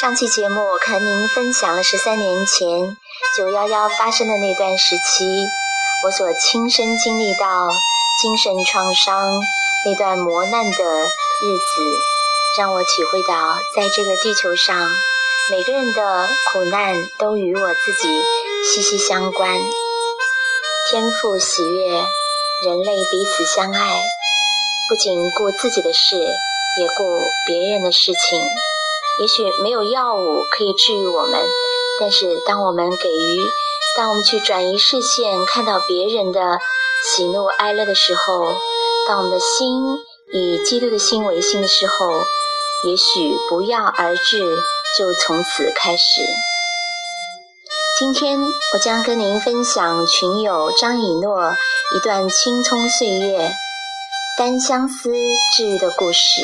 上期节目我和您分享了十三年前九幺幺发生的那段时期，我所亲身经历到精神创伤那段磨难的日子，让我体会到在这个地球上，每个人的苦难都与我自己息息相关。天赋喜悦，人类彼此相爱，不仅顾自己的事，也顾别人的事情。也许没有药物可以治愈我们，但是当我们给予，当我们去转移视线，看到别人的喜怒哀乐的时候，当我们的心以基督的心为心的时候，也许不药而治就从此开始。今天我将跟您分享群友张以诺一段青葱岁月单相思治愈的故事。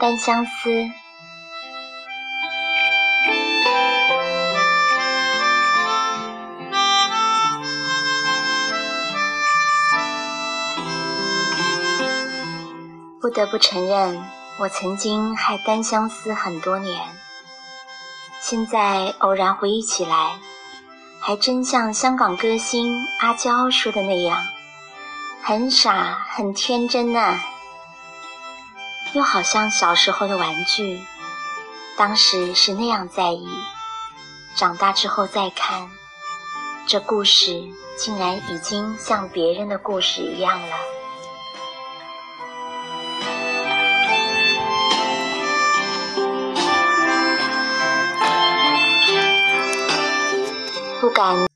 单相思，不得不承认，我曾经还单相思很多年。现在偶然回忆起来，还真像香港歌星阿娇说的那样，很傻，很天真呢。又好像小时候的玩具，当时是那样在意，长大之后再看，这故事竟然已经像别人的故事一样了。不敢